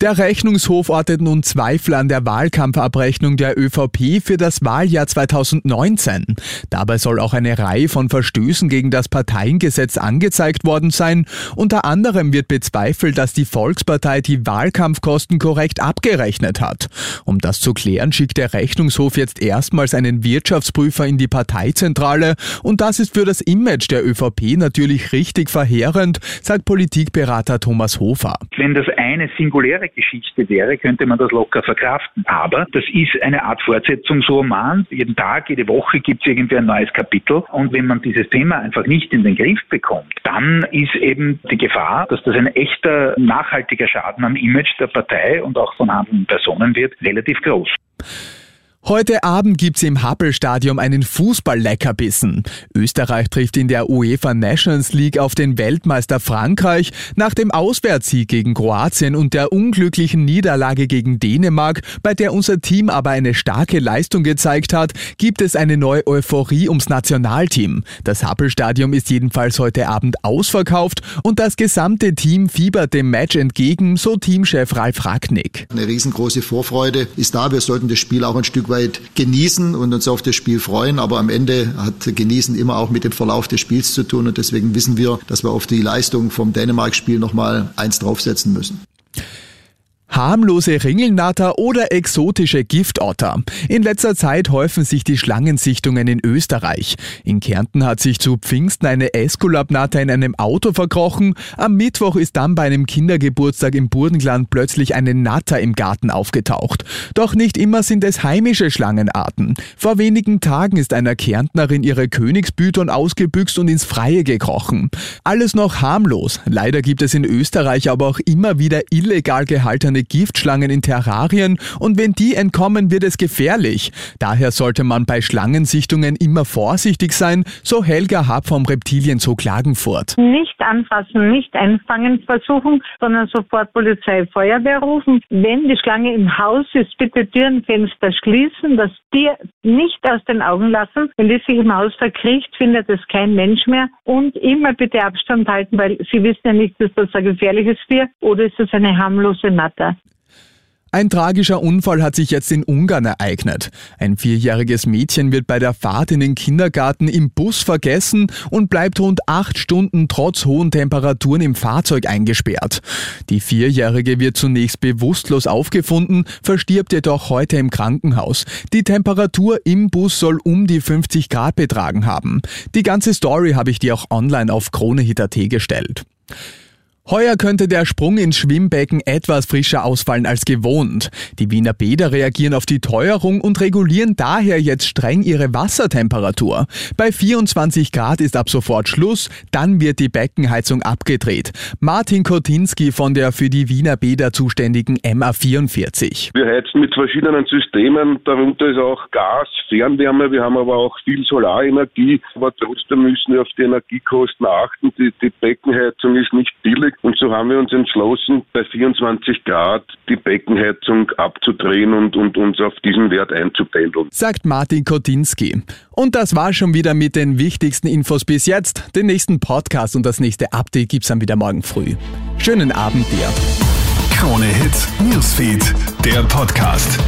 Der Rechnungshof ortet nun Zweifel an der Wahlkampfabrechnung der ÖVP für das Wahljahr 2019. Dabei soll auch eine Reihe von Verstößen gegen das Parteiengesetz angezeigt worden sein. Unter anderem wird bezweifelt, dass die Volkspartei die Wahlkampfkosten korrekt abgerechnet hat. Um das zu klären, schickt der Rechnungshof jetzt erstmals einen Wirtschaftsprüfer in die Parteizentrale. Und das ist für das Image der ÖVP natürlich richtig verheerend, sagt Politikberater Thomas Hofer. Wenn das eine singuläre Geschichte wäre, könnte man das locker verkraften. Aber das ist eine Art Fortsetzungsroman. Jeden Tag, jede Woche gibt es irgendwie ein neues Kapitel. Und wenn man dieses Thema einfach nicht in den Griff bekommt, dann ist eben die Gefahr, dass das ein echter, nachhaltiger Schaden am Image der Partei und auch von handelnden Personen wird, relativ groß. Heute Abend gibt's im Happel-Stadion einen Fußball-Leckerbissen. Österreich trifft in der UEFA Nations League auf den Weltmeister Frankreich. Nach dem Auswärtssieg gegen Kroatien und der unglücklichen Niederlage gegen Dänemark, bei der unser Team aber eine starke Leistung gezeigt hat, gibt es eine neue Euphorie ums Nationalteam. Das Happel-Stadion ist jedenfalls heute Abend ausverkauft und das gesamte Team fiebert dem Match entgegen, so Teamchef Ralf Ragnick. Eine riesengroße Vorfreude ist da. Wir sollten das Spiel auch ein Stück weit weit genießen und uns auf das Spiel freuen. Aber am Ende hat Genießen immer auch mit dem Verlauf des Spiels zu tun. Und deswegen wissen wir, dass wir auf die Leistung vom Dänemark-Spiel nochmal eins draufsetzen müssen harmlose Ringelnatter oder exotische Giftotter. In letzter Zeit häufen sich die Schlangensichtungen in Österreich. In Kärnten hat sich zu Pfingsten eine Esculapnatter in einem Auto verkrochen. Am Mittwoch ist dann bei einem Kindergeburtstag im Burgenland plötzlich eine Natter im Garten aufgetaucht. Doch nicht immer sind es heimische Schlangenarten. Vor wenigen Tagen ist einer Kärntnerin ihre Königsbütern ausgebüxt und ins Freie gekrochen. Alles noch harmlos. Leider gibt es in Österreich aber auch immer wieder illegal gehaltene Giftschlangen in Terrarien und wenn die entkommen, wird es gefährlich. Daher sollte man bei Schlangensichtungen immer vorsichtig sein, so Helga Hab vom Reptilienzoo Klagenfurt. Nicht anfassen, nicht einfangen versuchen, sondern sofort Polizei, Feuerwehr rufen. Wenn die Schlange im Haus ist, bitte Türen, Fenster schließen, das Tier nicht aus den Augen lassen. Wenn die sich im Haus verkriecht, findet es kein Mensch mehr. Und immer bitte Abstand halten, weil Sie wissen ja nicht, ist das ein gefährliches Tier oder ist das eine harmlose Natter. Ein tragischer Unfall hat sich jetzt in Ungarn ereignet. Ein vierjähriges Mädchen wird bei der Fahrt in den Kindergarten im Bus vergessen und bleibt rund acht Stunden trotz hohen Temperaturen im Fahrzeug eingesperrt. Die Vierjährige wird zunächst bewusstlos aufgefunden, verstirbt jedoch heute im Krankenhaus. Die Temperatur im Bus soll um die 50 Grad betragen haben. Die ganze Story habe ich dir auch online auf KroneHit.at gestellt. Heuer könnte der Sprung ins Schwimmbecken etwas frischer ausfallen als gewohnt. Die Wiener Bäder reagieren auf die Teuerung und regulieren daher jetzt streng ihre Wassertemperatur. Bei 24 Grad ist ab sofort Schluss, dann wird die Beckenheizung abgedreht. Martin Kotinski von der für die Wiener Bäder zuständigen MA44. Wir heizen mit verschiedenen Systemen, darunter ist auch Gas, Fernwärme, wir haben aber auch viel Solarenergie, aber trotzdem müssen wir auf die Energiekosten achten. Die, die Beckenheizung ist nicht billig und so haben wir uns entschlossen, bei 24 Grad die Beckenheizung abzudrehen und, und uns auf diesen Wert einzupendeln. Sagt Martin Kotinski. Und das war schon wieder mit den wichtigsten Infos bis jetzt. Den nächsten Podcast und das nächste Update gibt's dann wieder morgen früh. Schönen Abend dir. Krone Hits, Newsfeed, der Podcast.